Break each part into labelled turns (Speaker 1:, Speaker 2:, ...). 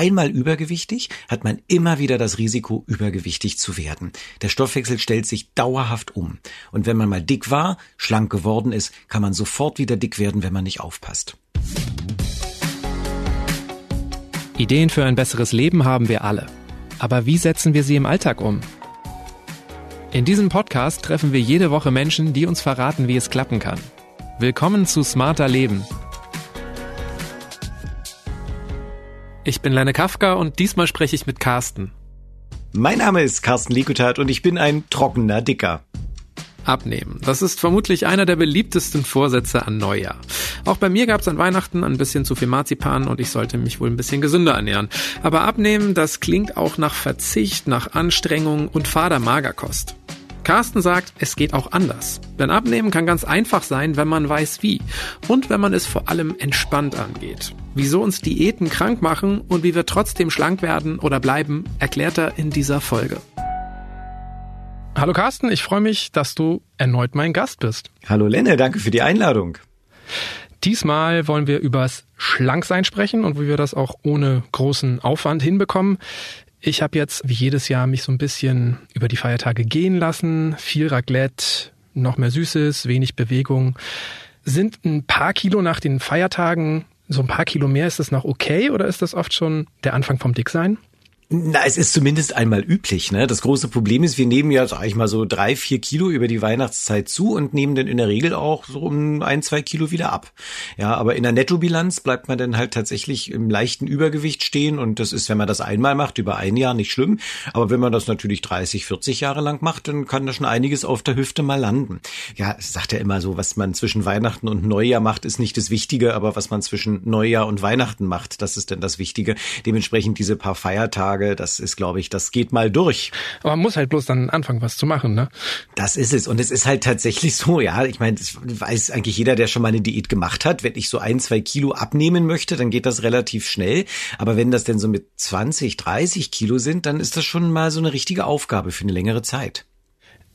Speaker 1: einmal übergewichtig, hat man immer wieder das Risiko, übergewichtig zu werden. Der Stoffwechsel stellt sich dauerhaft um. Und wenn man mal dick war, schlank geworden ist, kann man sofort wieder dick werden, wenn man nicht aufpasst.
Speaker 2: Ideen für ein besseres Leben haben wir alle. Aber wie setzen wir sie im Alltag um? In diesem Podcast treffen wir jede Woche Menschen, die uns verraten, wie es klappen kann. Willkommen zu Smarter Leben. Ich bin Lenne Kafka und diesmal spreche ich mit Carsten.
Speaker 1: Mein Name ist Carsten Likutat und ich bin ein trockener Dicker.
Speaker 2: Abnehmen. Das ist vermutlich einer der beliebtesten Vorsätze an Neujahr. Auch bei mir gab es an Weihnachten ein bisschen zu viel Marzipan und ich sollte mich wohl ein bisschen gesünder ernähren. Aber abnehmen, das klingt auch nach Verzicht, nach Anstrengung und fader Magerkost. Carsten sagt, es geht auch anders. Denn Abnehmen kann ganz einfach sein, wenn man weiß wie. Und wenn man es vor allem entspannt angeht. Wieso uns Diäten krank machen und wie wir trotzdem schlank werden oder bleiben, erklärt er in dieser Folge. Hallo Carsten, ich freue mich, dass du erneut mein Gast bist.
Speaker 1: Hallo Lenne, danke für die Einladung.
Speaker 2: Diesmal wollen wir übers Schlanksein sprechen und wie wir das auch ohne großen Aufwand hinbekommen. Ich habe jetzt wie jedes Jahr mich so ein bisschen über die Feiertage gehen lassen. Viel Raclette, noch mehr Süßes, wenig Bewegung. Sind ein paar Kilo nach den Feiertagen, so ein paar Kilo mehr, ist das noch okay oder ist das oft schon der Anfang vom Dicksein?
Speaker 1: Na, es ist zumindest einmal üblich. Ne? Das große Problem ist, wir nehmen ja, sag ich mal, so drei, vier Kilo über die Weihnachtszeit zu und nehmen dann in der Regel auch so um ein, zwei Kilo wieder ab. Ja, aber in der Nettobilanz bleibt man dann halt tatsächlich im leichten Übergewicht stehen und das ist, wenn man das einmal macht, über ein Jahr nicht schlimm. Aber wenn man das natürlich 30, 40 Jahre lang macht, dann kann da schon einiges auf der Hüfte mal landen. Ja, sagt ja immer so, was man zwischen Weihnachten und Neujahr macht, ist nicht das Wichtige, aber was man zwischen Neujahr und Weihnachten macht, das ist dann das Wichtige. Dementsprechend diese paar Feiertage Tage, das ist, glaube ich, das geht mal durch.
Speaker 2: Aber man muss halt bloß dann anfangen, was zu machen, ne?
Speaker 1: Das ist es. Und es ist halt tatsächlich so, ja. Ich meine, das weiß eigentlich jeder, der schon mal eine Diät gemacht hat. Wenn ich so ein, zwei Kilo abnehmen möchte, dann geht das relativ schnell. Aber wenn das denn so mit 20, 30 Kilo sind, dann ist das schon mal so eine richtige Aufgabe für eine längere Zeit.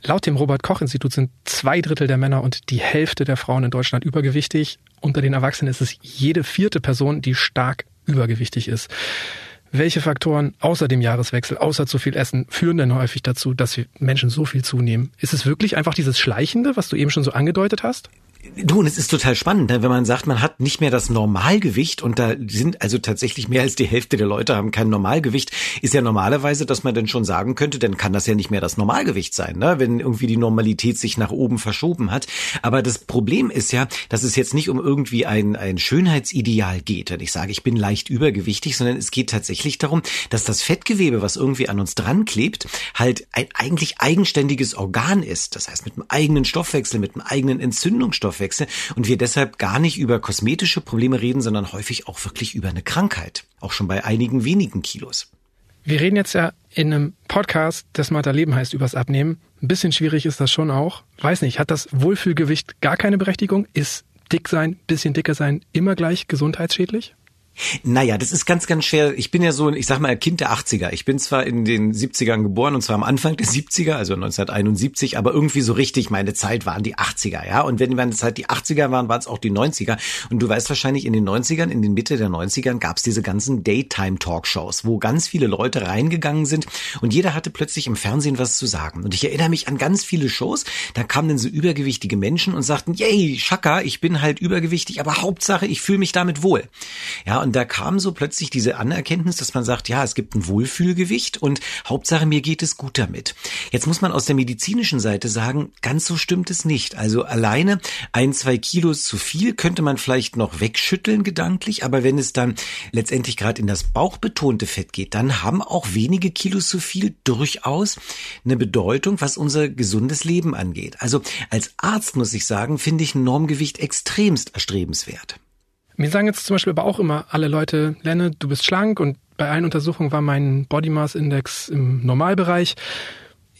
Speaker 2: Laut dem Robert Koch Institut sind zwei Drittel der Männer und die Hälfte der Frauen in Deutschland übergewichtig. Unter den Erwachsenen ist es jede vierte Person, die stark übergewichtig ist. Welche Faktoren außer dem Jahreswechsel, außer zu viel Essen, führen denn häufig dazu, dass wir Menschen so viel zunehmen? Ist es wirklich einfach dieses Schleichende, was du eben schon so angedeutet hast?
Speaker 1: Du, und es ist total spannend, ne? wenn man sagt, man hat nicht mehr das Normalgewicht und da sind also tatsächlich mehr als die Hälfte der Leute haben kein Normalgewicht, ist ja normalerweise, dass man dann schon sagen könnte, dann kann das ja nicht mehr das Normalgewicht sein, ne? wenn irgendwie die Normalität sich nach oben verschoben hat. Aber das Problem ist ja, dass es jetzt nicht um irgendwie ein, ein Schönheitsideal geht, wenn ich sage, ich bin leicht übergewichtig, sondern es geht tatsächlich darum, dass das Fettgewebe, was irgendwie an uns dran klebt, halt ein eigentlich eigenständiges Organ ist. Das heißt, mit einem eigenen Stoffwechsel, mit einem eigenen Entzündungsstoff Stoffwechsel und wir deshalb gar nicht über kosmetische Probleme reden, sondern häufig auch wirklich über eine Krankheit. Auch schon bei einigen wenigen Kilos.
Speaker 2: Wir reden jetzt ja in einem Podcast, das Smarter Leben heißt, übers Abnehmen. Ein bisschen schwierig ist das schon auch. Weiß nicht, hat das Wohlfühlgewicht gar keine Berechtigung? Ist dick sein, bisschen dicker sein immer gleich gesundheitsschädlich?
Speaker 1: Naja, das ist ganz, ganz schwer. Ich bin ja so ich sag mal, Kind der 80er. Ich bin zwar in den 70ern geboren und zwar am Anfang der 70er, also 1971, aber irgendwie so richtig meine Zeit waren die 80er, ja. Und wenn meine Zeit die 80er waren, waren es auch die 90er. Und du weißt wahrscheinlich, in den 90ern, in den Mitte der 90ern gab es diese ganzen Daytime-Talkshows, wo ganz viele Leute reingegangen sind und jeder hatte plötzlich im Fernsehen was zu sagen. Und ich erinnere mich an ganz viele Shows, da kamen dann so übergewichtige Menschen und sagten, yay, Schaka, ich bin halt übergewichtig, aber Hauptsache, ich fühle mich damit wohl. Ja, und da kam so plötzlich diese Anerkenntnis, dass man sagt, ja, es gibt ein Wohlfühlgewicht und Hauptsache mir geht es gut damit. Jetzt muss man aus der medizinischen Seite sagen, ganz so stimmt es nicht. Also alleine ein, zwei Kilos zu viel könnte man vielleicht noch wegschütteln gedanklich, aber wenn es dann letztendlich gerade in das bauchbetonte Fett geht, dann haben auch wenige Kilos zu viel durchaus eine Bedeutung, was unser gesundes Leben angeht. Also als Arzt muss ich sagen, finde ich ein Normgewicht extremst erstrebenswert.
Speaker 2: Mir sagen jetzt zum Beispiel aber auch immer alle Leute, Lenne, du bist schlank und bei allen Untersuchungen war mein Body Mass Index im Normalbereich.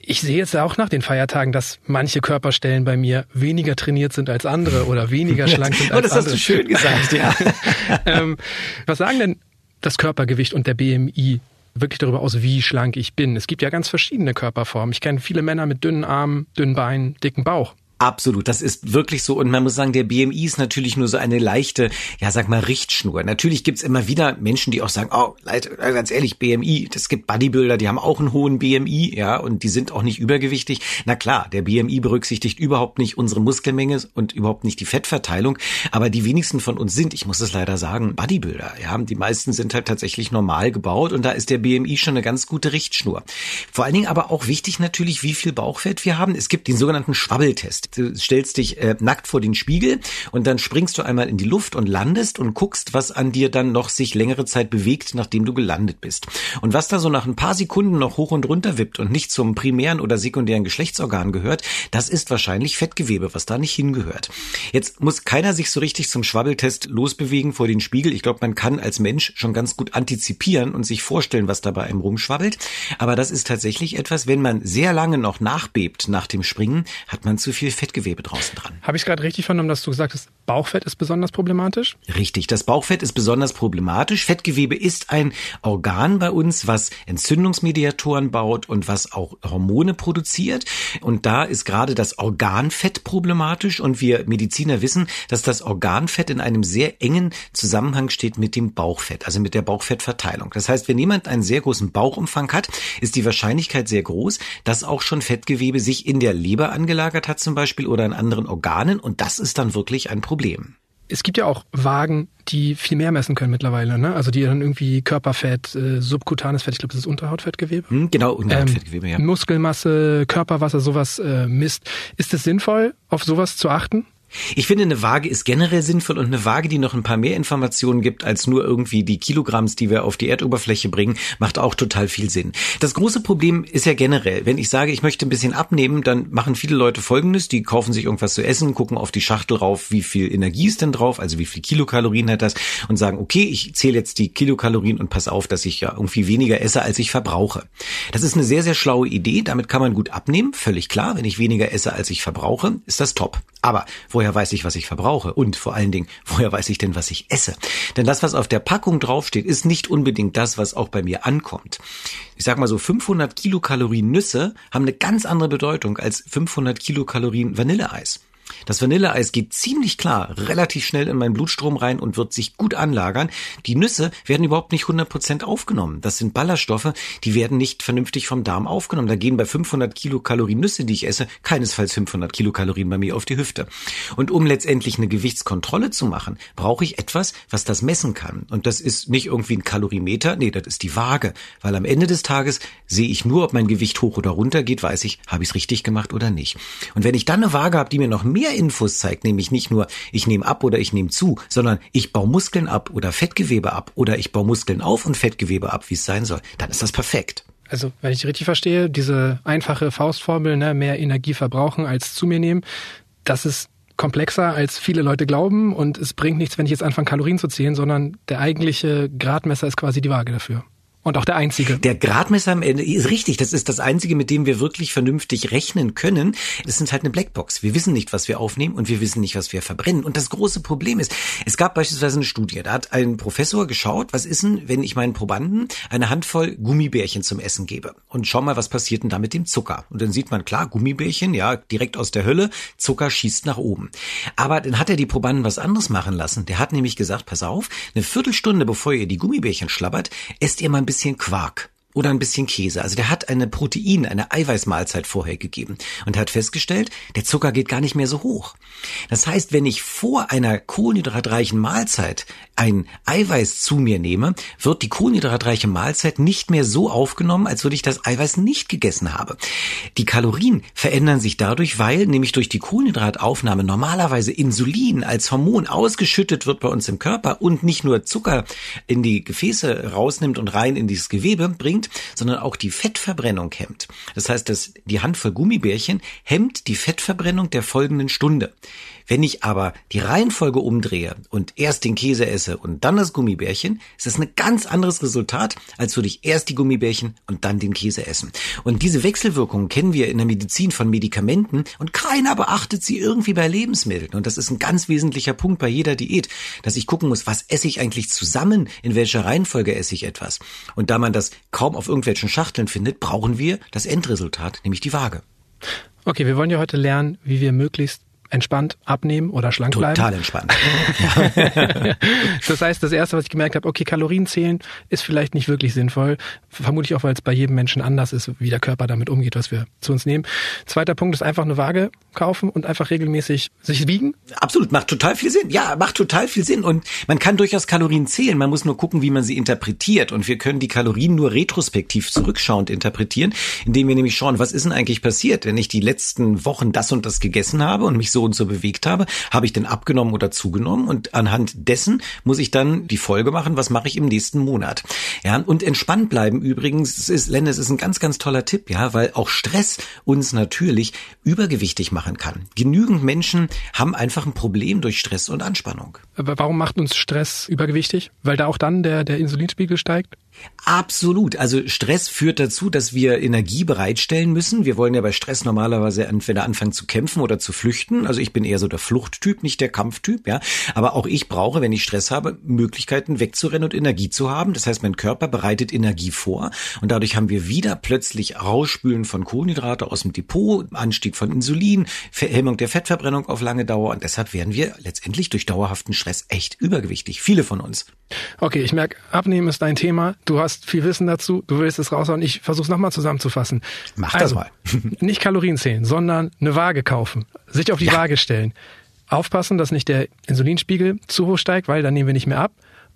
Speaker 2: Ich sehe jetzt auch nach den Feiertagen, dass manche Körperstellen bei mir weniger trainiert sind als andere oder weniger schlank sind als
Speaker 1: andere. Oh, das hast du schön gesagt, ja.
Speaker 2: ähm, was sagen denn das Körpergewicht und der BMI wirklich darüber aus, wie schlank ich bin? Es gibt ja ganz verschiedene Körperformen. Ich kenne viele Männer mit dünnen Armen, dünnen Beinen, dicken Bauch.
Speaker 1: Absolut, das ist wirklich so. Und man muss sagen, der BMI ist natürlich nur so eine leichte, ja sag mal, Richtschnur. Natürlich gibt's immer wieder Menschen, die auch sagen, oh, Leute, ganz ehrlich, BMI, es gibt Bodybuilder, die haben auch einen hohen BMI, ja, und die sind auch nicht übergewichtig. Na klar, der BMI berücksichtigt überhaupt nicht unsere Muskelmenge und überhaupt nicht die Fettverteilung. Aber die wenigsten von uns sind, ich muss es leider sagen, Bodybuilder. Ja, die meisten sind halt tatsächlich normal gebaut und da ist der BMI schon eine ganz gute Richtschnur. Vor allen Dingen aber auch wichtig natürlich, wie viel Bauchfett wir haben. Es gibt den sogenannten Schwabbeltest. Du stellst dich äh, nackt vor den Spiegel und dann springst du einmal in die Luft und landest und guckst, was an dir dann noch sich längere Zeit bewegt, nachdem du gelandet bist. Und was da so nach ein paar Sekunden noch hoch und runter wippt und nicht zum primären oder sekundären Geschlechtsorgan gehört, das ist wahrscheinlich Fettgewebe, was da nicht hingehört. Jetzt muss keiner sich so richtig zum Schwabbeltest losbewegen vor den Spiegel. Ich glaube, man kann als Mensch schon ganz gut antizipieren und sich vorstellen, was da bei einem rumschwabbelt. Aber das ist tatsächlich etwas, wenn man sehr lange noch nachbebt nach dem Springen, hat man zu viel Fettgewebe draußen dran.
Speaker 2: Habe ich gerade richtig vernommen, dass du gesagt hast, Bauchfett ist besonders problematisch?
Speaker 1: Richtig, das Bauchfett ist besonders problematisch. Fettgewebe ist ein Organ bei uns, was Entzündungsmediatoren baut und was auch Hormone produziert. Und da ist gerade das Organfett problematisch. Und wir Mediziner wissen, dass das Organfett in einem sehr engen Zusammenhang steht mit dem Bauchfett, also mit der Bauchfettverteilung. Das heißt, wenn jemand einen sehr großen Bauchumfang hat, ist die Wahrscheinlichkeit sehr groß, dass auch schon Fettgewebe sich in der Leber angelagert hat zum Beispiel oder in anderen Organen. Und das ist dann wirklich ein Problem
Speaker 2: es gibt ja auch Wagen, die viel mehr messen können mittlerweile, ne? Also die dann irgendwie Körperfett, äh, subkutanes Fett, ich glaube, das ist Unterhautfettgewebe.
Speaker 1: Hm, genau, Unterhautfettgewebe,
Speaker 2: ähm, ja. Muskelmasse, Körperwasser, sowas äh, misst. Ist es sinnvoll, auf sowas zu achten?
Speaker 1: Ich finde, eine Waage ist generell sinnvoll und eine Waage, die noch ein paar mehr Informationen gibt als nur irgendwie die Kilogramms, die wir auf die Erdoberfläche bringen, macht auch total viel Sinn. Das große Problem ist ja generell, wenn ich sage, ich möchte ein bisschen abnehmen, dann machen viele Leute Folgendes, die kaufen sich irgendwas zu essen, gucken auf die Schachtel rauf, wie viel Energie ist denn drauf, also wie viel Kilokalorien hat das und sagen, okay, ich zähle jetzt die Kilokalorien und pass auf, dass ich ja irgendwie weniger esse, als ich verbrauche. Das ist eine sehr, sehr schlaue Idee, damit kann man gut abnehmen, völlig klar. Wenn ich weniger esse, als ich verbrauche, ist das top. Aber woher weiß ich, was ich verbrauche? Und vor allen Dingen, woher weiß ich denn, was ich esse? Denn das, was auf der Packung draufsteht, ist nicht unbedingt das, was auch bei mir ankommt. Ich sag mal so, 500 Kilokalorien Nüsse haben eine ganz andere Bedeutung als 500 Kilokalorien Vanilleeis. Das Vanilleeis geht ziemlich klar relativ schnell in meinen Blutstrom rein und wird sich gut anlagern. Die Nüsse werden überhaupt nicht 100% aufgenommen. Das sind Ballaststoffe, die werden nicht vernünftig vom Darm aufgenommen. Da gehen bei 500 Kilokalorien Nüsse, die ich esse, keinesfalls 500 Kilokalorien bei mir auf die Hüfte. Und um letztendlich eine Gewichtskontrolle zu machen, brauche ich etwas, was das messen kann. Und das ist nicht irgendwie ein Kalorimeter, nee, das ist die Waage. Weil am Ende des Tages sehe ich nur, ob mein Gewicht hoch oder runter geht, weiß ich, habe ich es richtig gemacht oder nicht. Und wenn ich dann eine Waage habe, die mir noch mehr Infos zeigt, nämlich nicht nur ich nehme ab oder ich nehme zu, sondern ich baue Muskeln ab oder Fettgewebe ab oder ich baue Muskeln auf und Fettgewebe ab, wie es sein soll, dann ist das perfekt.
Speaker 2: Also, wenn ich richtig verstehe, diese einfache Faustformel, ne, mehr Energie verbrauchen als zu mir nehmen, das ist komplexer, als viele Leute glauben und es bringt nichts, wenn ich jetzt anfange, Kalorien zu zählen, sondern der eigentliche Gradmesser ist quasi die Waage dafür. Und auch der einzige.
Speaker 1: Der Gradmesser am Ende ist richtig. Das ist das einzige, mit dem wir wirklich vernünftig rechnen können. Das ist halt eine Blackbox. Wir wissen nicht, was wir aufnehmen und wir wissen nicht, was wir verbrennen. Und das große Problem ist, es gab beispielsweise eine Studie. Da hat ein Professor geschaut, was ist denn, wenn ich meinen Probanden eine Handvoll Gummibärchen zum Essen gebe? Und schau mal, was passiert denn da mit dem Zucker? Und dann sieht man klar, Gummibärchen, ja, direkt aus der Hölle, Zucker schießt nach oben. Aber dann hat er die Probanden was anderes machen lassen. Der hat nämlich gesagt, pass auf, eine Viertelstunde bevor ihr die Gummibärchen schlabbert, esst ihr mal ein bisschen bisschen Quark oder ein bisschen Käse. Also der hat eine Protein, eine Eiweißmahlzeit vorher gegeben und hat festgestellt, der Zucker geht gar nicht mehr so hoch. Das heißt, wenn ich vor einer kohlenhydratreichen Mahlzeit ein Eiweiß zu mir nehme, wird die kohlenhydratreiche Mahlzeit nicht mehr so aufgenommen, als würde ich das Eiweiß nicht gegessen habe. Die Kalorien verändern sich dadurch, weil nämlich durch die Kohlenhydrataufnahme normalerweise Insulin als Hormon ausgeschüttet wird bei uns im Körper und nicht nur Zucker in die Gefäße rausnimmt und rein in dieses Gewebe bringt, sondern auch die Fettverbrennung hemmt. Das heißt, dass die Handvoll Gummibärchen hemmt die Fettverbrennung der folgenden Stunde. Wenn ich aber die Reihenfolge umdrehe und erst den Käse esse und dann das Gummibärchen, ist das ein ganz anderes Resultat, als würde ich erst die Gummibärchen und dann den Käse essen. Und diese Wechselwirkungen kennen wir in der Medizin von Medikamenten und keiner beachtet sie irgendwie bei Lebensmitteln. Und das ist ein ganz wesentlicher Punkt bei jeder Diät, dass ich gucken muss, was esse ich eigentlich zusammen, in welcher Reihenfolge esse ich etwas. Und da man das kaum auf irgendwelchen Schachteln findet, brauchen wir das Endresultat, nämlich die Waage.
Speaker 2: Okay, wir wollen ja heute lernen, wie wir möglichst entspannt abnehmen oder schlank
Speaker 1: Total
Speaker 2: bleiben.
Speaker 1: entspannt.
Speaker 2: das heißt, das erste, was ich gemerkt habe, okay, Kalorien zählen ist vielleicht nicht wirklich sinnvoll. Vermutlich auch, weil es bei jedem Menschen anders ist, wie der Körper damit umgeht, was wir zu uns nehmen. Zweiter Punkt ist einfach eine Waage kaufen und einfach regelmäßig sich wiegen.
Speaker 1: Absolut, macht total viel Sinn. Ja, macht total viel Sinn. Und man kann durchaus Kalorien zählen. Man muss nur gucken, wie man sie interpretiert. Und wir können die Kalorien nur retrospektiv zurückschauend interpretieren, indem wir nämlich schauen, was ist denn eigentlich passiert, wenn ich die letzten Wochen das und das gegessen habe und mich so und so bewegt habe, habe ich denn abgenommen oder zugenommen? Und anhand dessen muss ich dann die Folge machen, was mache ich im nächsten Monat. Ja, und entspannt bleiben übrigens, es ist, Lennis, ist ein ganz, ganz toller Tipp, ja, weil auch Stress uns natürlich übergewichtig machen kann. Genügend Menschen haben einfach ein Problem durch Stress und Anspannung.
Speaker 2: Aber warum macht uns Stress übergewichtig? Weil da auch dann der, der Insulinspiegel steigt?
Speaker 1: Absolut. Also Stress führt dazu, dass wir Energie bereitstellen müssen. Wir wollen ja bei Stress normalerweise entweder anfangen zu kämpfen oder zu flüchten. Also ich bin eher so der Fluchttyp, nicht der Kampftyp, ja. Aber auch ich brauche, wenn ich Stress habe, Möglichkeiten wegzurennen und Energie zu haben. Das heißt, mein Körper bereitet Energie vor und dadurch haben wir wieder plötzlich Rausspülen von Kohlenhydrate aus dem Depot, Anstieg von Insulin, Hemmung der Fettverbrennung auf lange Dauer und deshalb werden wir letztendlich durch dauerhaften Stress echt übergewichtig. Viele von uns.
Speaker 2: Okay, ich merke, Abnehmen ist dein Thema. Du hast viel Wissen dazu. Du willst es raushauen. Ich versuche es nochmal zusammenzufassen.
Speaker 1: Mach das
Speaker 2: also,
Speaker 1: mal.
Speaker 2: nicht Kalorien zählen, sondern eine Waage kaufen. Sich auf die ja. Waage stellen. Aufpassen, dass nicht der Insulinspiegel zu hoch steigt, weil dann nehmen wir nicht mehr ab.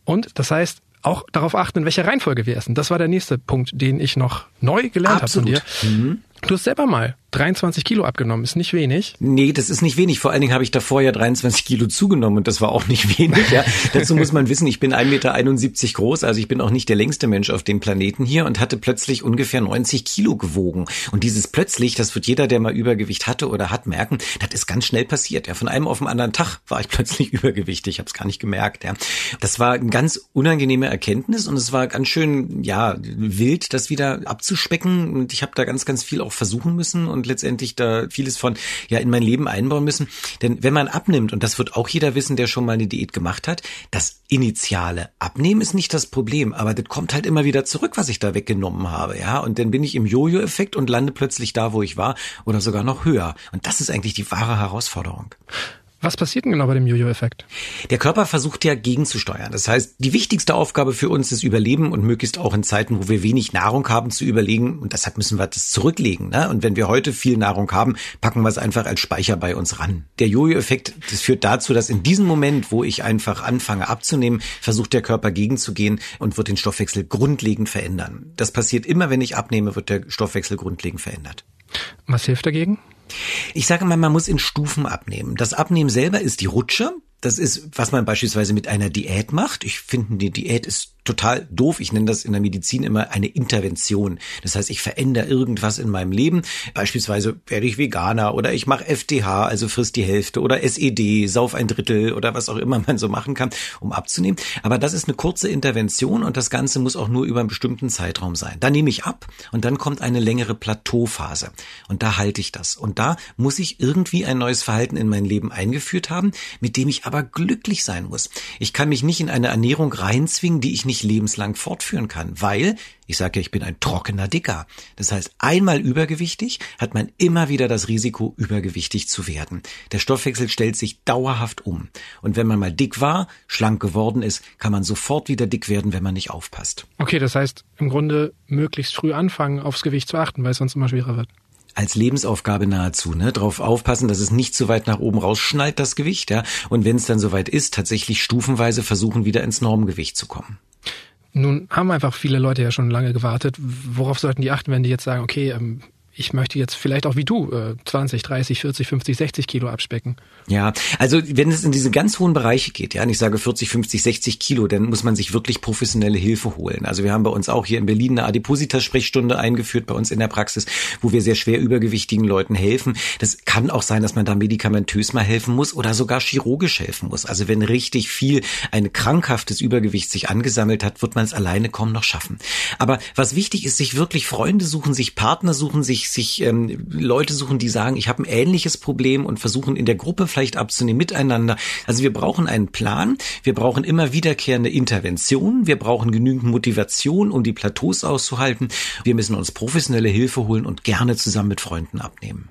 Speaker 2: Und das heißt, auch darauf achten, in welcher Reihenfolge wir essen. Das war der nächste Punkt, den ich noch neu gelernt habe von dir. Mhm. Du hast selber mal 23 Kilo abgenommen, ist nicht wenig.
Speaker 1: Nee, das ist nicht wenig. Vor allen Dingen habe ich davor ja 23 Kilo zugenommen und das war auch nicht wenig. Ja. Dazu muss man wissen, ich bin 1,71 Meter groß, also ich bin auch nicht der längste Mensch auf dem Planeten hier und hatte plötzlich ungefähr 90 Kilo gewogen. Und dieses plötzlich, das wird jeder, der mal Übergewicht hatte oder hat, merken, das ist ganz schnell passiert. Ja. Von einem auf den anderen Tag war ich plötzlich übergewichtig, ich habe es gar nicht gemerkt. Ja. Das war eine ganz unangenehme Erkenntnis und es war ganz schön, ja, wild, das wieder abzuspecken. Und ich habe da ganz, ganz viel auch versuchen müssen und letztendlich da vieles von ja in mein Leben einbauen müssen. Denn wenn man abnimmt, und das wird auch jeder wissen, der schon mal eine Diät gemacht hat, das initiale Abnehmen ist nicht das Problem, aber das kommt halt immer wieder zurück, was ich da weggenommen habe, ja. Und dann bin ich im Jojo-Effekt und lande plötzlich da, wo ich war oder sogar noch höher. Und das ist eigentlich die wahre Herausforderung.
Speaker 2: Was passiert denn genau bei dem Jojo-Effekt?
Speaker 1: Der Körper versucht ja gegenzusteuern. Das heißt, die wichtigste Aufgabe für uns ist Überleben und möglichst auch in Zeiten, wo wir wenig Nahrung haben, zu überlegen. Und deshalb müssen wir das zurücklegen. Ne? Und wenn wir heute viel Nahrung haben, packen wir es einfach als Speicher bei uns ran. Der Jojo-Effekt, das führt dazu, dass in diesem Moment, wo ich einfach anfange abzunehmen, versucht der Körper gegenzugehen und wird den Stoffwechsel grundlegend verändern. Das passiert immer, wenn ich abnehme, wird der Stoffwechsel grundlegend verändert.
Speaker 2: Was hilft dagegen?
Speaker 1: Ich sage mal, man muss in Stufen abnehmen. Das Abnehmen selber ist die Rutsche. Das ist, was man beispielsweise mit einer Diät macht. Ich finde, die Diät ist total doof. Ich nenne das in der Medizin immer eine Intervention. Das heißt, ich verändere irgendwas in meinem Leben. Beispielsweise werde ich Veganer oder ich mache FDH, also frisst die Hälfte oder SED, sauf ein Drittel oder was auch immer man so machen kann, um abzunehmen. Aber das ist eine kurze Intervention und das Ganze muss auch nur über einen bestimmten Zeitraum sein. Dann nehme ich ab und dann kommt eine längere Plateauphase und da halte ich das. Und da muss ich irgendwie ein neues Verhalten in mein Leben eingeführt haben, mit dem ich aber glücklich sein muss. Ich kann mich nicht in eine Ernährung reinzwingen, die ich nicht lebenslang fortführen kann, weil, ich sage ja, ich bin ein trockener Dicker. Das heißt, einmal übergewichtig hat man immer wieder das Risiko, übergewichtig zu werden. Der Stoffwechsel stellt sich dauerhaft um. Und wenn man mal dick war, schlank geworden ist, kann man sofort wieder dick werden, wenn man nicht aufpasst.
Speaker 2: Okay, das heißt, im Grunde möglichst früh anfangen, aufs Gewicht zu achten, weil es sonst immer schwerer wird
Speaker 1: als Lebensaufgabe nahezu, ne? Darauf aufpassen, dass es nicht zu weit nach oben rausschnallt, das Gewicht, ja. Und wenn es dann soweit ist, tatsächlich stufenweise versuchen, wieder ins Normgewicht zu kommen.
Speaker 2: Nun haben einfach viele Leute ja schon lange gewartet. Worauf sollten die achten, wenn die jetzt sagen, okay, ähm, ich möchte jetzt vielleicht auch wie du 20, 30, 40, 50, 60 Kilo abspecken.
Speaker 1: Ja, also wenn es in diese ganz hohen Bereiche geht, ja, und ich sage 40, 50, 60 Kilo, dann muss man sich wirklich professionelle Hilfe holen. Also wir haben bei uns auch hier in Berlin eine Adipositas-Sprechstunde eingeführt bei uns in der Praxis, wo wir sehr schwer übergewichtigen Leuten helfen. Das kann auch sein, dass man da medikamentös mal helfen muss oder sogar chirurgisch helfen muss. Also wenn richtig viel ein krankhaftes Übergewicht sich angesammelt hat, wird man es alleine kaum noch schaffen. Aber was wichtig ist, sich wirklich Freunde suchen, sich Partner suchen, sich sich ähm, Leute suchen, die sagen, ich habe ein ähnliches Problem und versuchen in der Gruppe vielleicht abzunehmen, miteinander. Also wir brauchen einen Plan, wir brauchen immer wiederkehrende Interventionen, wir brauchen genügend Motivation, um die Plateaus auszuhalten. Wir müssen uns professionelle Hilfe holen und gerne zusammen mit Freunden abnehmen.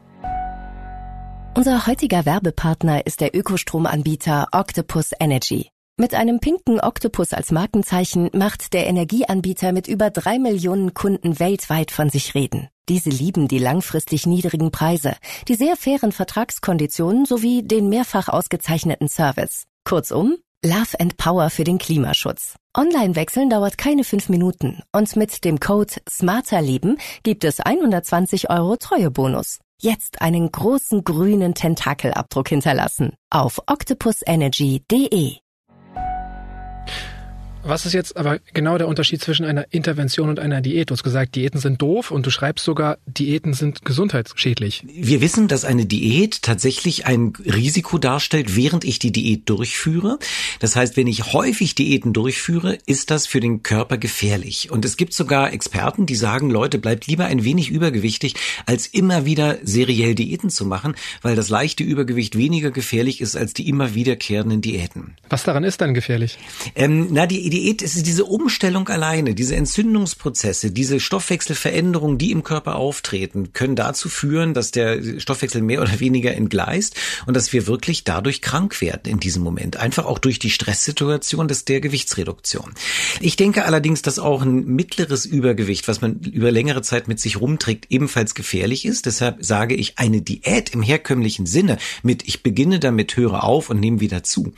Speaker 3: Unser heutiger Werbepartner ist der Ökostromanbieter Octopus Energy. Mit einem pinken Oktopus als Markenzeichen macht der Energieanbieter mit über drei Millionen Kunden weltweit von sich reden. Diese lieben die langfristig niedrigen Preise, die sehr fairen Vertragskonditionen sowie den mehrfach ausgezeichneten Service. Kurzum, Love and Power für den Klimaschutz. Online wechseln dauert keine fünf Minuten und mit dem Code SMARTERLEBEN gibt es 120 Euro Treuebonus. Jetzt einen großen grünen Tentakelabdruck hinterlassen auf octopusenergy.de.
Speaker 2: Was ist jetzt aber genau der Unterschied zwischen einer Intervention und einer Diät? Du hast gesagt, Diäten sind doof und du schreibst sogar, Diäten sind gesundheitsschädlich.
Speaker 1: Wir wissen, dass eine Diät tatsächlich ein Risiko darstellt, während ich die Diät durchführe. Das heißt, wenn ich häufig Diäten durchführe, ist das für den Körper gefährlich. Und es gibt sogar Experten, die sagen, Leute, bleibt lieber ein wenig übergewichtig, als immer wieder seriell Diäten zu machen, weil das leichte Übergewicht weniger gefährlich ist als die immer wiederkehrenden Diäten.
Speaker 2: Was daran ist dann gefährlich?
Speaker 1: Ähm, na, die, die Diät ist diese Umstellung alleine, diese Entzündungsprozesse, diese Stoffwechselveränderungen, die im Körper auftreten, können dazu führen, dass der Stoffwechsel mehr oder weniger entgleist und dass wir wirklich dadurch krank werden in diesem Moment. Einfach auch durch die Stresssituation des der Gewichtsreduktion. Ich denke allerdings, dass auch ein mittleres Übergewicht, was man über längere Zeit mit sich rumträgt, ebenfalls gefährlich ist. Deshalb sage ich, eine Diät im herkömmlichen Sinne mit ich beginne damit, höre auf und nehme wieder zu.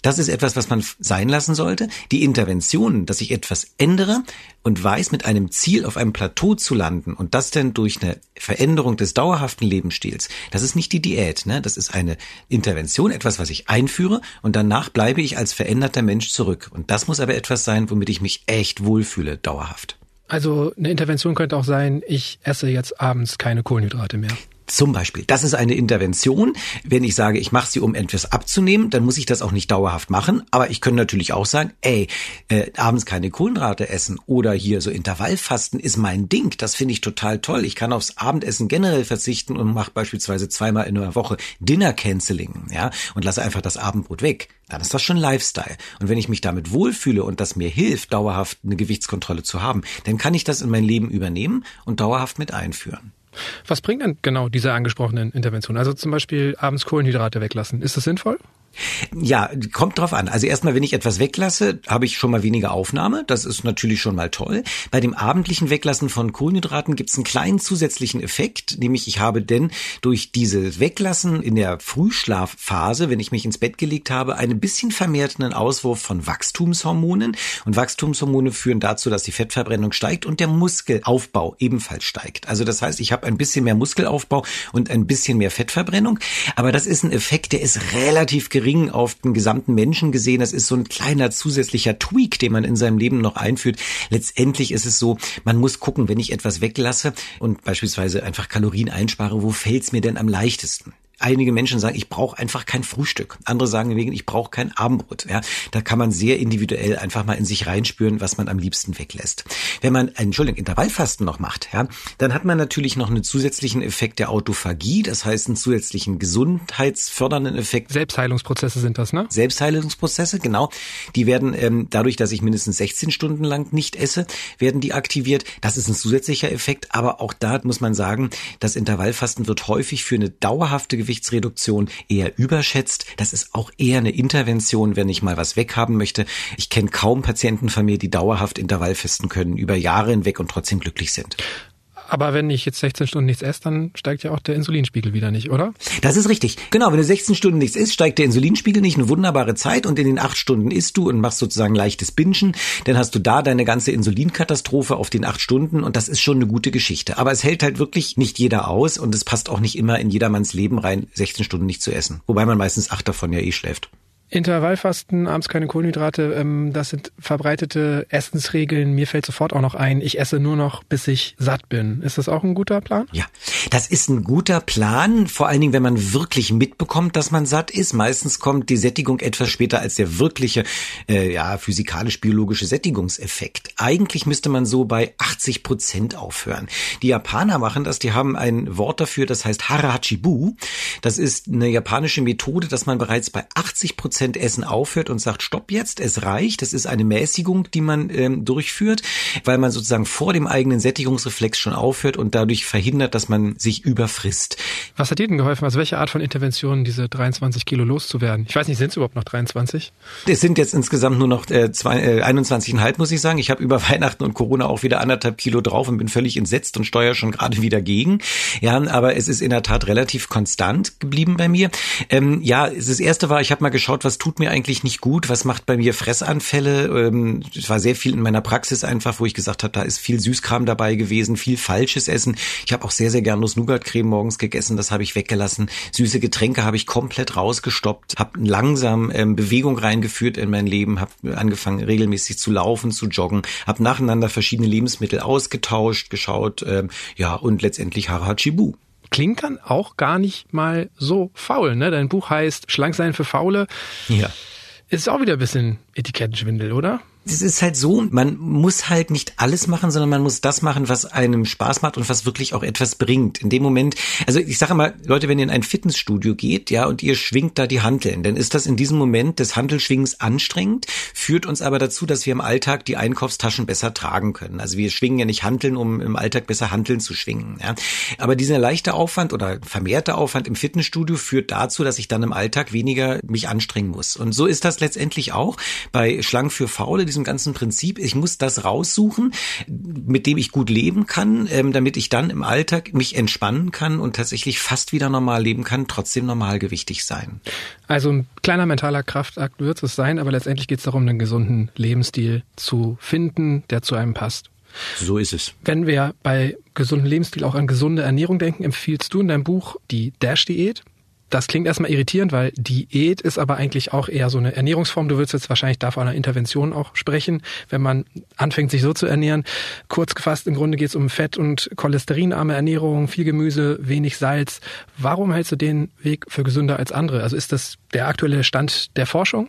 Speaker 1: Das ist etwas, was man sein lassen sollte. Die Interventionen, dass ich etwas ändere und weiß, mit einem Ziel auf einem Plateau zu landen und das dann durch eine Veränderung des dauerhaften Lebensstils, das ist nicht die Diät, ne? das ist eine Intervention, etwas, was ich einführe und danach bleibe ich als veränderter Mensch zurück. Und das muss aber etwas sein, womit ich mich echt wohlfühle, dauerhaft.
Speaker 2: Also eine Intervention könnte auch sein, ich esse jetzt abends keine Kohlenhydrate mehr.
Speaker 1: Zum Beispiel, das ist eine Intervention. Wenn ich sage, ich mache sie, um etwas abzunehmen, dann muss ich das auch nicht dauerhaft machen. Aber ich könnte natürlich auch sagen, ey, äh, abends keine Kohlenhydrate essen oder hier so Intervallfasten ist mein Ding. Das finde ich total toll. Ich kann aufs Abendessen generell verzichten und mache beispielsweise zweimal in einer Woche Dinner Canceling, ja, und lasse einfach das Abendbrot weg. Dann ist das schon Lifestyle. Und wenn ich mich damit wohlfühle und das mir hilft, dauerhaft eine Gewichtskontrolle zu haben, dann kann ich das in mein Leben übernehmen und dauerhaft mit einführen.
Speaker 2: Was bringt denn genau diese angesprochenen Interventionen? Also zum Beispiel abends Kohlenhydrate weglassen. Ist das sinnvoll?
Speaker 1: Ja, kommt drauf an. Also erstmal, wenn ich etwas weglasse, habe ich schon mal weniger Aufnahme. Das ist natürlich schon mal toll. Bei dem abendlichen Weglassen von Kohlenhydraten gibt es einen kleinen zusätzlichen Effekt, nämlich ich habe denn durch dieses Weglassen in der Frühschlafphase, wenn ich mich ins Bett gelegt habe, einen bisschen vermehrten Auswurf von Wachstumshormonen. Und Wachstumshormone führen dazu, dass die Fettverbrennung steigt und der Muskelaufbau ebenfalls steigt. Also das heißt, ich habe ein bisschen mehr Muskelaufbau und ein bisschen mehr Fettverbrennung. Aber das ist ein Effekt, der ist relativ gering gering auf den gesamten Menschen gesehen. Das ist so ein kleiner zusätzlicher Tweak, den man in seinem Leben noch einführt. Letztendlich ist es so, man muss gucken, wenn ich etwas weglasse und beispielsweise einfach Kalorien einspare, wo fällt es mir denn am leichtesten? Einige Menschen sagen, ich brauche einfach kein Frühstück. Andere sagen wegen, ich brauche kein Abendbrot. Ja, da kann man sehr individuell einfach mal in sich reinspüren, was man am liebsten weglässt. Wenn man, Entschuldigung, Intervallfasten noch macht, ja, dann hat man natürlich noch einen zusätzlichen Effekt der Autophagie, das heißt einen zusätzlichen gesundheitsfördernden Effekt.
Speaker 2: Selbstheilungsprozesse sind das, ne?
Speaker 1: Selbstheilungsprozesse, genau. Die werden ähm, dadurch, dass ich mindestens 16 Stunden lang nicht esse, werden die aktiviert. Das ist ein zusätzlicher Effekt, aber auch da muss man sagen, das Intervallfasten wird häufig für eine dauerhafte Gewichtsreduktion eher überschätzt. Das ist auch eher eine Intervention, wenn ich mal was weghaben möchte. Ich kenne kaum Patienten von mir, die dauerhaft Intervallfesten können, über Jahre hinweg und trotzdem glücklich sind.
Speaker 2: Aber wenn ich jetzt 16 Stunden nichts esse, dann steigt ja auch der Insulinspiegel wieder nicht, oder?
Speaker 1: Das ist richtig. Genau, wenn du 16 Stunden nichts isst, steigt der Insulinspiegel nicht. Eine wunderbare Zeit und in den acht Stunden isst du und machst sozusagen leichtes Bingen. Dann hast du da deine ganze Insulinkatastrophe auf den acht Stunden und das ist schon eine gute Geschichte. Aber es hält halt wirklich nicht jeder aus und es passt auch nicht immer in jedermanns Leben rein, 16 Stunden nicht zu essen. Wobei man meistens acht davon ja eh schläft.
Speaker 2: Intervallfasten, abends keine Kohlenhydrate, ähm, das sind verbreitete Essensregeln. Mir fällt sofort auch noch ein, ich esse nur noch, bis ich satt bin. Ist das auch ein guter Plan?
Speaker 1: Ja, das ist ein guter Plan, vor allen Dingen, wenn man wirklich mitbekommt, dass man satt ist. Meistens kommt die Sättigung etwas später als der wirkliche, äh, ja, physikalisch-biologische Sättigungseffekt. Eigentlich müsste man so bei 80 Prozent aufhören. Die Japaner machen das, die haben ein Wort dafür, das heißt Harachibu. Das ist eine japanische Methode, dass man bereits bei 80 Prozent Prozent Essen aufhört und sagt, stopp jetzt, es reicht. Das ist eine Mäßigung, die man ähm, durchführt, weil man sozusagen vor dem eigenen Sättigungsreflex schon aufhört und dadurch verhindert, dass man sich überfrisst.
Speaker 2: Was hat dir denn geholfen? Also welche Art von Intervention, diese 23 Kilo loszuwerden? Ich weiß nicht, sind es überhaupt noch 23?
Speaker 1: Es sind jetzt insgesamt nur noch äh, zwei, äh, 21,5, muss ich sagen. Ich habe über Weihnachten und Corona auch wieder anderthalb Kilo drauf und bin völlig entsetzt und steuere schon gerade wieder gegen. Ja, aber es ist in der Tat relativ konstant geblieben bei mir. Ähm, ja, das erste war, ich habe mal geschaut, was tut mir eigentlich nicht gut, was macht bei mir Fressanfälle. Ähm, es war sehr viel in meiner Praxis einfach, wo ich gesagt habe, da ist viel Süßkram dabei gewesen, viel falsches Essen. Ich habe auch sehr, sehr gern Nuss-Nougat-Creme morgens gegessen, das habe ich weggelassen. Süße Getränke habe ich komplett rausgestoppt, habe langsam ähm, Bewegung reingeführt in mein Leben, habe angefangen regelmäßig zu laufen, zu joggen, habe nacheinander verschiedene Lebensmittel ausgetauscht, geschaut, ähm, ja und letztendlich Harachibu.
Speaker 2: Klingt dann auch gar nicht mal so faul, ne? Dein Buch heißt Schlank sein für Faule.
Speaker 1: Ja.
Speaker 2: Ist auch wieder ein bisschen Etikettenschwindel, oder?
Speaker 1: Es ist halt so, man muss halt nicht alles machen, sondern man muss das machen, was einem Spaß macht und was wirklich auch etwas bringt. In dem Moment, also ich sage mal, Leute, wenn ihr in ein Fitnessstudio geht, ja, und ihr schwingt da die Hanteln, dann ist das in diesem Moment des Hantelschwingens anstrengend, führt uns aber dazu, dass wir im Alltag die Einkaufstaschen besser tragen können. Also wir schwingen ja nicht Hanteln, um im Alltag besser Hanteln zu schwingen. Ja. Aber dieser leichte Aufwand oder vermehrte Aufwand im Fitnessstudio führt dazu, dass ich dann im Alltag weniger mich anstrengen muss. Und so ist das letztendlich auch bei Schlangen für Faule, diesem ganzen Prinzip. Ich muss das raussuchen, mit dem ich gut leben kann, ähm, damit ich dann im Alltag mich entspannen kann und tatsächlich fast wieder normal leben kann, trotzdem normalgewichtig sein.
Speaker 2: Also ein kleiner mentaler Kraftakt wird es sein, aber letztendlich geht es darum, einen gesunden Lebensstil zu finden, der zu einem passt.
Speaker 1: So ist es.
Speaker 2: Wenn wir bei gesundem Lebensstil auch an gesunde Ernährung denken, empfiehlst du in deinem Buch die Dash-Diät. Das klingt erstmal irritierend, weil Diät ist aber eigentlich auch eher so eine Ernährungsform. Du würdest jetzt wahrscheinlich da von einer Intervention auch sprechen, wenn man anfängt, sich so zu ernähren. Kurz gefasst, im Grunde geht es um Fett- und cholesterinarme Ernährung, viel Gemüse, wenig Salz. Warum hältst du den Weg für gesünder als andere? Also ist das der aktuelle Stand der Forschung?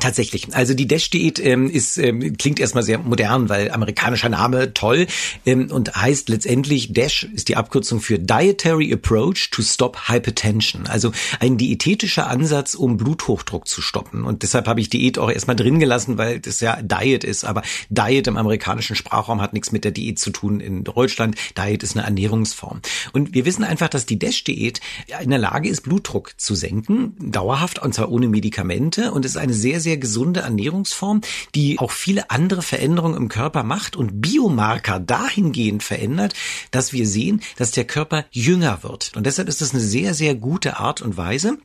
Speaker 1: Tatsächlich. Also die Dash-Diät ähm, ist ähm, klingt erstmal sehr modern, weil amerikanischer Name toll ähm, und heißt letztendlich Dash ist die Abkürzung für Dietary Approach to Stop Hypertension. Also ein diätetischer Ansatz, um Bluthochdruck zu stoppen. Und deshalb habe ich Diät auch erstmal drin gelassen, weil das ja Diet ist. Aber Diet im amerikanischen Sprachraum hat nichts mit der Diät zu tun in Deutschland. Diet ist eine Ernährungsform. Und wir wissen einfach, dass die Dash-Diät in der Lage ist, Blutdruck zu senken, dauerhaft und zwar ohne Medikamente. Und ist eine sehr sehr, sehr gesunde Ernährungsform, die auch viele andere Veränderungen im Körper macht und Biomarker dahingehend verändert, dass wir sehen, dass der Körper jünger wird. Und deshalb ist das eine sehr, sehr gute Art und Weise,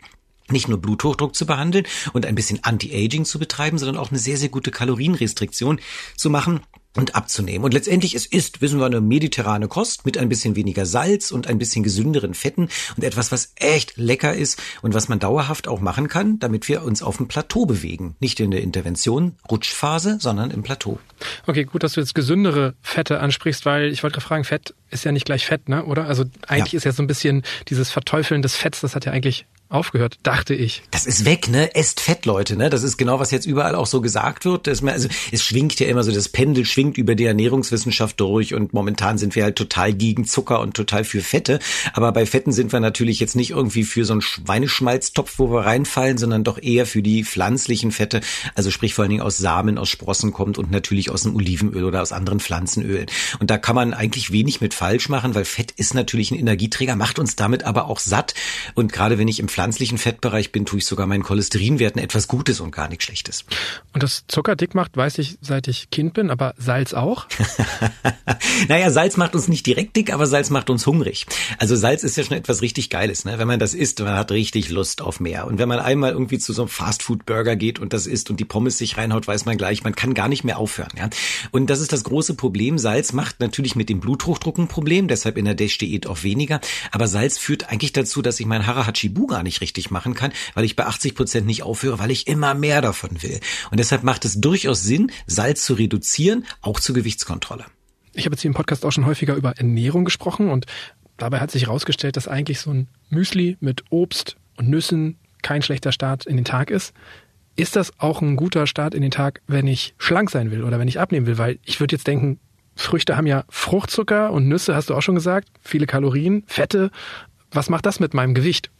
Speaker 1: nicht nur Bluthochdruck zu behandeln und ein bisschen Anti-Aging zu betreiben, sondern auch eine sehr, sehr gute Kalorienrestriktion zu machen und abzunehmen. Und letztendlich es ist, wissen wir, eine mediterrane Kost mit ein bisschen weniger Salz und ein bisschen gesünderen Fetten und etwas, was echt lecker ist und was man dauerhaft auch machen kann, damit wir uns auf dem Plateau bewegen. Nicht in der Intervention, Rutschphase, sondern im Plateau.
Speaker 2: Okay, gut, dass du jetzt gesündere Fette ansprichst, weil ich wollte gerade fragen, Fett ist ja nicht gleich Fett, ne? Oder? Also eigentlich ja. ist ja so ein bisschen dieses Verteufeln des Fetts, das hat ja eigentlich aufgehört, dachte ich.
Speaker 1: Das ist weg, ne? Esst Fett, Leute, ne? Das ist genau, was jetzt überall auch so gesagt wird. Das, also, es schwingt ja immer so, das Pendel schwingt über die Ernährungswissenschaft durch und momentan sind wir halt total gegen Zucker und total für Fette. Aber bei Fetten sind wir natürlich jetzt nicht irgendwie für so einen Schweineschmalztopf, wo wir reinfallen, sondern doch eher für die pflanzlichen Fette. Also sprich vor allen Dingen aus Samen, aus Sprossen kommt und natürlich aus dem Olivenöl oder aus anderen Pflanzenölen. Und da kann man eigentlich wenig mit falsch machen, weil Fett ist natürlich ein Energieträger, macht uns damit aber auch satt. Und gerade wenn ich im pflanzlichen Fettbereich bin, tue ich sogar meinen Cholesterinwerten etwas Gutes und gar nichts Schlechtes.
Speaker 2: Und das Zucker dick macht, weiß ich, seit ich Kind bin, aber Salz auch?
Speaker 1: naja, Salz macht uns nicht direkt dick, aber Salz macht uns hungrig. Also Salz ist ja schon etwas richtig Geiles, ne? Wenn man das isst, man hat richtig Lust auf mehr. Und wenn man einmal irgendwie zu so einem Fastfood-Burger geht und das isst und die Pommes sich reinhaut, weiß man gleich, man kann gar nicht mehr aufhören. Ja? Und das ist das große Problem. Salz macht natürlich mit dem Bluthochdruck ein Problem, deshalb in der Dash-Diät auch weniger. Aber Salz führt eigentlich dazu, dass ich mein Harahachibu gar nicht richtig machen kann, weil ich bei 80 Prozent nicht aufhöre, weil ich immer mehr davon will. Und deshalb macht es durchaus Sinn, Salz zu reduzieren, auch zur Gewichtskontrolle.
Speaker 2: Ich habe jetzt hier im Podcast auch schon häufiger über Ernährung gesprochen und dabei hat sich herausgestellt, dass eigentlich so ein Müsli mit Obst und Nüssen kein schlechter Start in den Tag ist. Ist das auch ein guter Start in den Tag, wenn ich schlank sein will oder wenn ich abnehmen will? Weil ich würde jetzt denken, Früchte haben ja Fruchtzucker und Nüsse, hast du auch schon gesagt, viele Kalorien, Fette. Was macht das mit meinem Gewicht?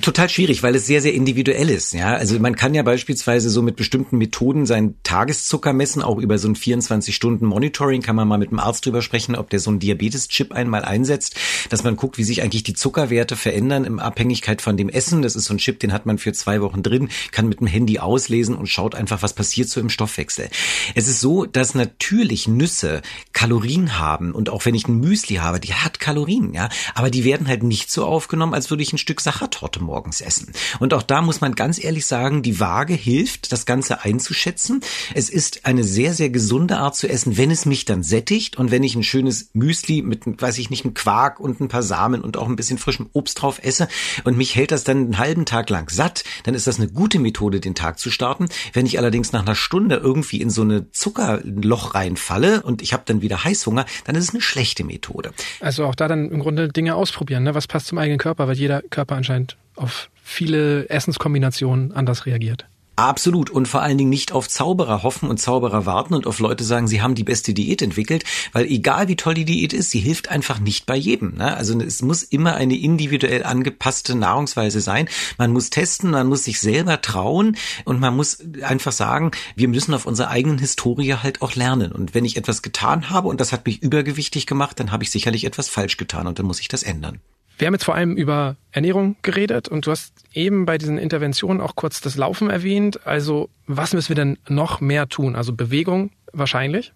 Speaker 1: Total schwierig, weil es sehr, sehr individuell ist. Ja, also man kann ja beispielsweise so mit bestimmten Methoden seinen Tageszucker messen, auch über so ein 24-Stunden-Monitoring kann man mal mit dem Arzt drüber sprechen, ob der so einen Diabetes-Chip einmal einsetzt, dass man guckt, wie sich eigentlich die Zuckerwerte verändern in Abhängigkeit von dem Essen. Das ist so ein Chip, den hat man für zwei Wochen drin, kann mit dem Handy auslesen und schaut einfach, was passiert so im Stoffwechsel. Es ist so, dass natürlich Nüsse Kalorien haben und auch wenn ich ein Müsli habe, die hat Kalorien, ja, aber die werden halt nicht so aufgenommen, als würde ich ein Stück Sachertorte morgens essen. Und auch da muss man ganz ehrlich sagen, die Waage hilft, das Ganze einzuschätzen. Es ist eine sehr, sehr gesunde Art zu essen, wenn es mich dann sättigt und wenn ich ein schönes Müsli mit, weiß ich nicht, einem Quark und ein paar Samen und auch ein bisschen frischem Obst drauf esse und mich hält das dann einen halben Tag lang satt, dann ist das eine gute Methode, den Tag zu starten. Wenn ich allerdings nach einer Stunde irgendwie in so eine Zuckerloch reinfalle und ich habe dann wieder Heißhunger, dann ist es eine schlechte Methode.
Speaker 2: Also auch da dann im Grunde Dinge ausprobieren, ne? was passt zum eigenen Körper, weil jeder Körper anscheinend auf viele Essenskombinationen anders reagiert.
Speaker 1: Absolut. Und vor allen Dingen nicht auf Zauberer hoffen und Zauberer warten und auf Leute sagen, sie haben die beste Diät entwickelt, weil egal wie toll die Diät ist, sie hilft einfach nicht bei jedem. Ne? Also es muss immer eine individuell angepasste Nahrungsweise sein. Man muss testen, man muss sich selber trauen und man muss einfach sagen, wir müssen auf unserer eigenen Historie halt auch lernen. Und wenn ich etwas getan habe und das hat mich übergewichtig gemacht, dann habe ich sicherlich etwas falsch getan und dann muss ich das ändern.
Speaker 2: Wir haben jetzt vor allem über Ernährung geredet und du hast eben bei diesen Interventionen auch kurz das Laufen erwähnt. Also was müssen wir denn noch mehr tun? Also Bewegung wahrscheinlich?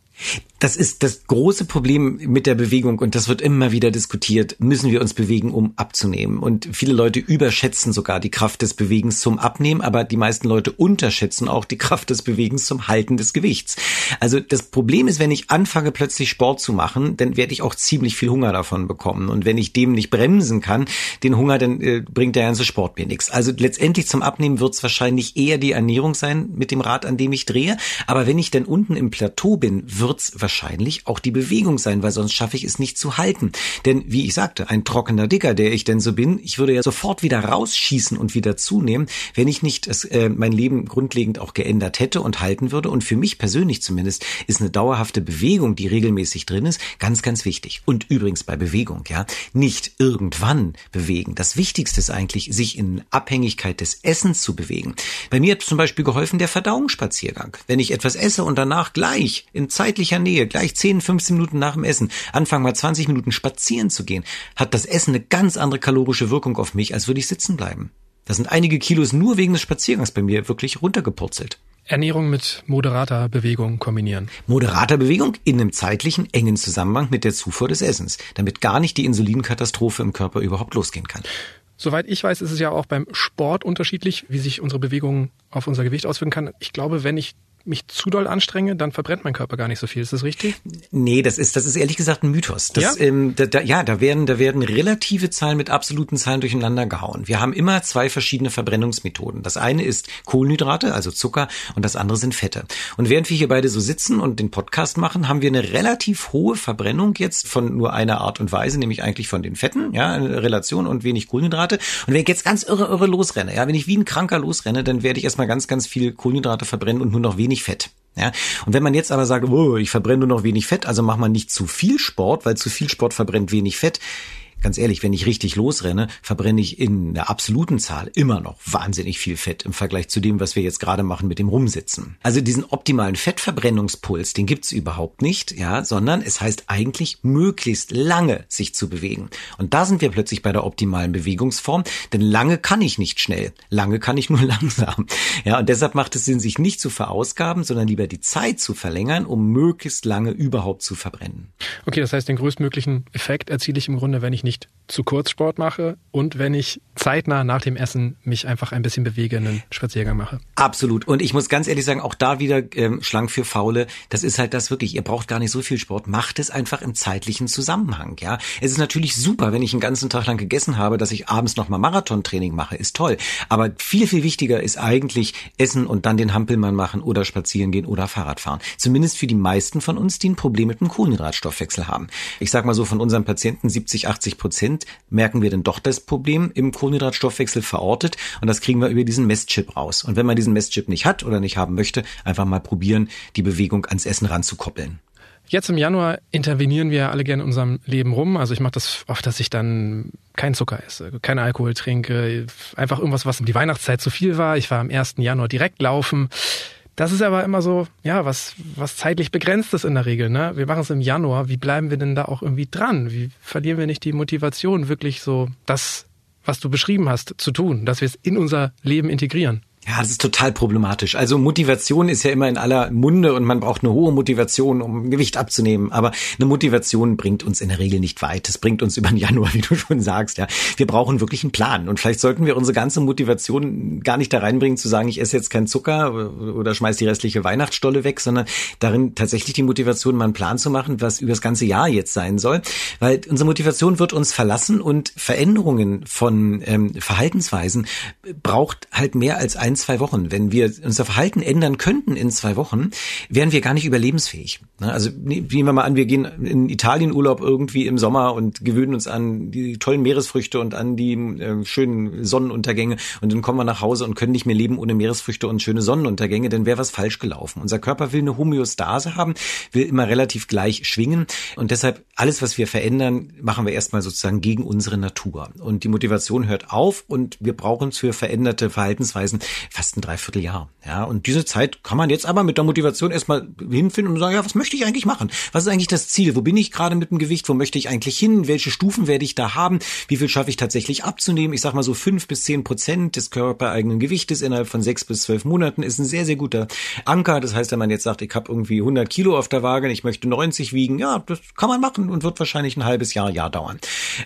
Speaker 1: Das ist das große Problem mit der Bewegung und das wird immer wieder diskutiert. Müssen wir uns bewegen, um abzunehmen? Und viele Leute überschätzen sogar die Kraft des Bewegens zum Abnehmen, aber die meisten Leute unterschätzen auch die Kraft des Bewegens zum Halten des Gewichts. Also das Problem ist, wenn ich anfange plötzlich Sport zu machen, dann werde ich auch ziemlich viel Hunger davon bekommen. Und wenn ich dem nicht bremsen kann, den Hunger, dann äh, bringt der ganze Sport mir nichts. Also letztendlich zum Abnehmen wird es wahrscheinlich eher die Ernährung sein mit dem Rad, an dem ich drehe. Aber wenn ich dann unten im Plateau bin, wird's wahrscheinlich auch die Bewegung sein, weil sonst schaffe ich es nicht zu halten. Denn wie ich sagte, ein trockener Dicker, der ich denn so bin, ich würde ja sofort wieder rausschießen und wieder zunehmen, wenn ich nicht es, äh, mein Leben grundlegend auch geändert hätte und halten würde. Und für mich persönlich zumindest ist eine dauerhafte Bewegung, die regelmäßig drin ist, ganz, ganz wichtig. Und übrigens bei Bewegung, ja, nicht irgendwann bewegen. Das Wichtigste ist eigentlich, sich in Abhängigkeit des Essens zu bewegen. Bei mir hat zum Beispiel geholfen der Verdauungsspaziergang. Wenn ich etwas esse und danach gleich in zeitlicher Nähe Nähe, gleich 10, 15 Minuten nach dem Essen, anfangen mal 20 Minuten spazieren zu gehen, hat das Essen eine ganz andere kalorische Wirkung auf mich, als würde ich sitzen bleiben. Da sind einige Kilos nur wegen des Spaziergangs bei mir wirklich runtergepurzelt.
Speaker 2: Ernährung mit moderater Bewegung kombinieren.
Speaker 1: Moderater Bewegung in einem zeitlichen engen Zusammenhang mit der Zufuhr des Essens, damit gar nicht die Insulinkatastrophe im Körper überhaupt losgehen kann.
Speaker 2: Soweit ich weiß, ist es ja auch beim Sport unterschiedlich, wie sich unsere Bewegung auf unser Gewicht auswirken kann. Ich glaube, wenn ich mich zu doll anstrenge, dann verbrennt mein Körper gar nicht so viel. Ist das richtig?
Speaker 1: Nee, das ist, das ist ehrlich gesagt ein Mythos. Das, ja? Ähm, da, da, ja, da werden, da werden relative Zahlen mit absoluten Zahlen durcheinander gehauen. Wir haben immer zwei verschiedene Verbrennungsmethoden. Das eine ist Kohlenhydrate, also Zucker, und das andere sind Fette. Und während wir hier beide so sitzen und den Podcast machen, haben wir eine relativ hohe Verbrennung jetzt von nur einer Art und Weise, nämlich eigentlich von den Fetten, ja, eine Relation und wenig Kohlenhydrate. Und wenn ich jetzt ganz irre, irre losrenne, ja, wenn ich wie ein Kranker losrenne, dann werde ich erstmal ganz, ganz viel Kohlenhydrate verbrennen und nur noch wenig wenig Fett. Ja, und wenn man jetzt aber sagt, oh, ich verbrenne nur noch wenig Fett, also macht man nicht zu viel Sport, weil zu viel Sport verbrennt wenig Fett, ganz ehrlich, wenn ich richtig losrenne, verbrenne ich in der absoluten Zahl immer noch wahnsinnig viel Fett im Vergleich zu dem, was wir jetzt gerade machen mit dem Rumsitzen. Also diesen optimalen Fettverbrennungspuls, den gibt's überhaupt nicht, ja, sondern es heißt eigentlich möglichst lange sich zu bewegen. Und da sind wir plötzlich bei der optimalen Bewegungsform, denn lange kann ich nicht schnell, lange kann ich nur langsam. Ja, und deshalb macht es Sinn, sich nicht zu verausgaben, sondern lieber die Zeit zu verlängern, um möglichst lange überhaupt zu verbrennen.
Speaker 2: Okay, das heißt, den größtmöglichen Effekt erziele ich im Grunde, wenn ich nicht zu kurz Sport mache und wenn ich zeitnah nach dem Essen mich einfach ein bisschen bewege, einen Spaziergang mache.
Speaker 1: Absolut. Und ich muss ganz ehrlich sagen, auch da wieder ähm, schlank für Faule. Das ist halt das wirklich. Ihr braucht gar nicht so viel Sport. Macht es einfach im zeitlichen Zusammenhang. Ja, es ist natürlich super, wenn ich einen ganzen Tag lang gegessen habe, dass ich abends noch mal Marathontraining mache. Ist toll. Aber viel viel wichtiger ist eigentlich Essen und dann den Hampelmann machen oder spazieren gehen oder Fahrrad fahren. Zumindest für die meisten von uns, die ein Problem mit dem Kohlenhydratstoffwechsel haben. Ich sag mal so von unseren Patienten 70, 80 Prozent merken wir dann doch das Problem im Kohlenhydratstoffwechsel verortet und das kriegen wir über diesen Messchip raus. Und wenn man diesen Messchip nicht hat oder nicht haben möchte, einfach mal probieren, die Bewegung ans Essen ranzukoppeln.
Speaker 2: Jetzt im Januar intervenieren wir alle gerne in unserem Leben rum. Also ich mache das oft, dass ich dann keinen Zucker esse, keinen Alkohol trinke, einfach irgendwas, was um die Weihnachtszeit zu viel war. Ich war am 1. Januar direkt laufen. Das ist aber immer so, ja, was, was zeitlich begrenzt ist in der Regel. Ne? Wir machen es im Januar. Wie bleiben wir denn da auch irgendwie dran? Wie verlieren wir nicht die Motivation, wirklich so das, was du beschrieben hast, zu tun, dass wir es in unser Leben integrieren?
Speaker 1: Ja, das ist total problematisch. Also Motivation ist ja immer in aller Munde und man braucht eine hohe Motivation, um Gewicht abzunehmen. Aber eine Motivation bringt uns in der Regel nicht weit. Das bringt uns über den Januar, wie du schon sagst. Ja, wir brauchen wirklich einen Plan. Und vielleicht sollten wir unsere ganze Motivation gar nicht da reinbringen, zu sagen, ich esse jetzt keinen Zucker oder schmeiß die restliche Weihnachtsstolle weg, sondern darin tatsächlich die Motivation, mal einen Plan zu machen, was über das ganze Jahr jetzt sein soll. Weil unsere Motivation wird uns verlassen und Veränderungen von ähm, Verhaltensweisen braucht halt mehr als ein zwei Wochen. Wenn wir unser Verhalten ändern könnten in zwei Wochen, wären wir gar nicht überlebensfähig. Ne? Also nehmen wir mal an, wir gehen in Italien Urlaub irgendwie im Sommer und gewöhnen uns an die tollen Meeresfrüchte und an die äh, schönen Sonnenuntergänge und dann kommen wir nach Hause und können nicht mehr leben ohne Meeresfrüchte und schöne Sonnenuntergänge, dann wäre was falsch gelaufen. Unser Körper will eine Homöostase haben, will immer relativ gleich schwingen und deshalb alles, was wir verändern, machen wir erstmal sozusagen gegen unsere Natur. Und die Motivation hört auf und wir brauchen für veränderte Verhaltensweisen fast ein Dreivierteljahr. Ja, und diese Zeit kann man jetzt aber mit der Motivation erstmal hinfinden und sagen, ja, was möchte ich eigentlich machen? Was ist eigentlich das Ziel? Wo bin ich gerade mit dem Gewicht? Wo möchte ich eigentlich hin? Welche Stufen werde ich da haben? Wie viel schaffe ich tatsächlich abzunehmen? Ich sag mal so fünf bis zehn Prozent des körpereigenen Gewichtes innerhalb von sechs bis zwölf Monaten ist ein sehr, sehr guter Anker. Das heißt, wenn man jetzt sagt, ich habe irgendwie 100 Kilo auf der Waage, ich möchte 90 wiegen, ja, das kann man machen und wird wahrscheinlich ein halbes Jahr, Jahr dauern.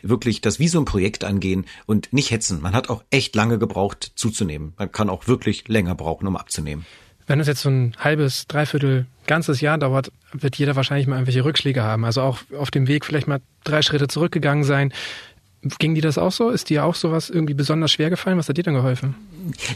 Speaker 1: Wirklich das wie so ein Projekt angehen und nicht hetzen. Man hat auch echt lange gebraucht zuzunehmen. Man kann auch wirklich länger brauchen, um abzunehmen.
Speaker 2: Wenn es jetzt so ein halbes, dreiviertel, ganzes Jahr dauert, wird jeder wahrscheinlich mal irgendwelche Rückschläge haben. Also auch auf dem Weg vielleicht mal drei Schritte zurückgegangen sein. Ging dir das auch so? Ist dir auch sowas irgendwie besonders schwer gefallen? Was hat dir dann geholfen?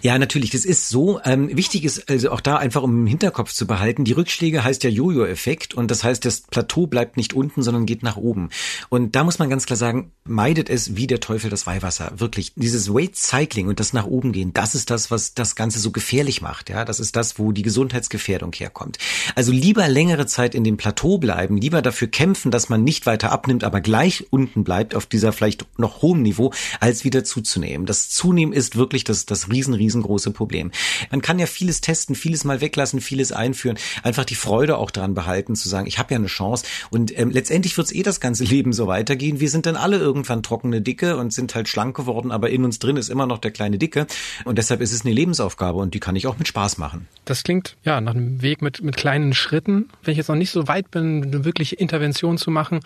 Speaker 1: Ja, natürlich, das ist so. Ähm, wichtig ist also auch da einfach, um im Hinterkopf zu behalten, die Rückschläge heißt ja Jojo-Effekt und das heißt, das Plateau bleibt nicht unten, sondern geht nach oben. Und da muss man ganz klar sagen, meidet es wie der Teufel das Weihwasser. Wirklich, dieses Weight Cycling und das nach oben gehen, das ist das, was das Ganze so gefährlich macht. Ja, das ist das, wo die Gesundheitsgefährdung herkommt. Also lieber längere Zeit in dem Plateau bleiben, lieber dafür kämpfen, dass man nicht weiter abnimmt, aber gleich unten bleibt auf dieser vielleicht noch hohem Niveau, als wieder zuzunehmen. Das Zunehmen ist wirklich das, das riesen, riesengroße Problem. Man kann ja vieles testen, vieles mal weglassen, vieles einführen, einfach die Freude auch dran behalten, zu sagen, ich habe ja eine Chance. Und ähm, letztendlich wird es eh das ganze Leben so weitergehen. Wir sind dann alle irgendwann trockene Dicke und sind halt schlank geworden, aber in uns drin ist immer noch der kleine Dicke. Und deshalb ist es eine Lebensaufgabe und die kann ich auch mit Spaß machen.
Speaker 2: Das klingt ja nach einem Weg mit, mit kleinen Schritten. Wenn ich jetzt noch nicht so weit bin, eine wirkliche Intervention zu machen,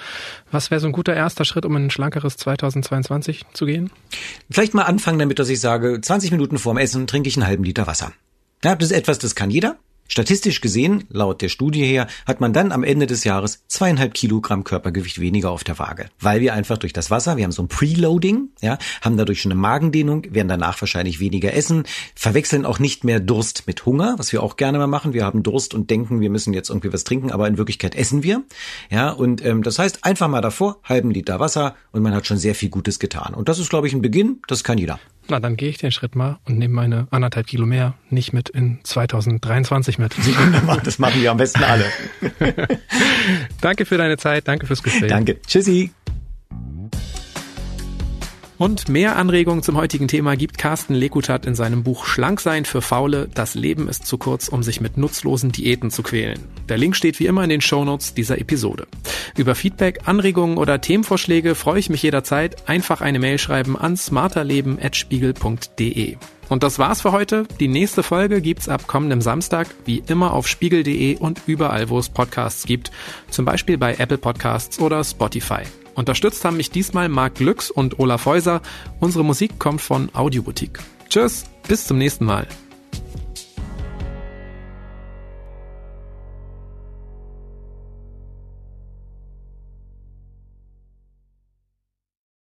Speaker 2: was wäre so ein guter erster Schritt, um ein schlankeres 2022 zu gehen?
Speaker 1: Vielleicht mal anfangen damit, dass ich sage, 20 Minuten vorm Essen trinke ich einen halben Liter Wasser. Ja, das ist etwas, das kann jeder. Statistisch gesehen, laut der Studie her, hat man dann am Ende des Jahres zweieinhalb Kilogramm Körpergewicht weniger auf der Waage. Weil wir einfach durch das Wasser, wir haben so ein Preloading, ja, haben dadurch schon eine Magendehnung, werden danach wahrscheinlich weniger essen, verwechseln auch nicht mehr Durst mit Hunger, was wir auch gerne mal machen. Wir haben Durst und denken, wir müssen jetzt irgendwie was trinken, aber in Wirklichkeit essen wir. Ja, und ähm, das heißt, einfach mal davor, halben Liter Wasser und man hat schon sehr viel Gutes getan. Und das ist, glaube ich, ein Beginn, das kann jeder.
Speaker 2: Na, dann gehe ich den Schritt mal und nehme meine anderthalb Kilo mehr nicht mit in 2023 mit.
Speaker 1: Das machen wir am besten alle.
Speaker 2: danke für deine Zeit, danke fürs Gespräch.
Speaker 1: Danke. Tschüssi.
Speaker 2: Und mehr Anregungen zum heutigen Thema gibt Carsten Lekutat in seinem Buch Schlank sein für Faule. Das Leben ist zu kurz, um sich mit nutzlosen Diäten zu quälen. Der Link steht wie immer in den Shownotes dieser Episode. Über Feedback, Anregungen oder Themenvorschläge freue ich mich jederzeit. Einfach eine Mail schreiben an smarterleben.spiegel.de. Und das war's für heute. Die nächste Folge gibt's ab kommendem Samstag, wie immer auf spiegel.de und überall, wo es Podcasts gibt. Zum Beispiel bei Apple Podcasts oder Spotify. Unterstützt haben mich diesmal Marc Glücks und Olaf Häuser. Unsere Musik kommt von Audioboutique. Tschüss, bis zum nächsten Mal.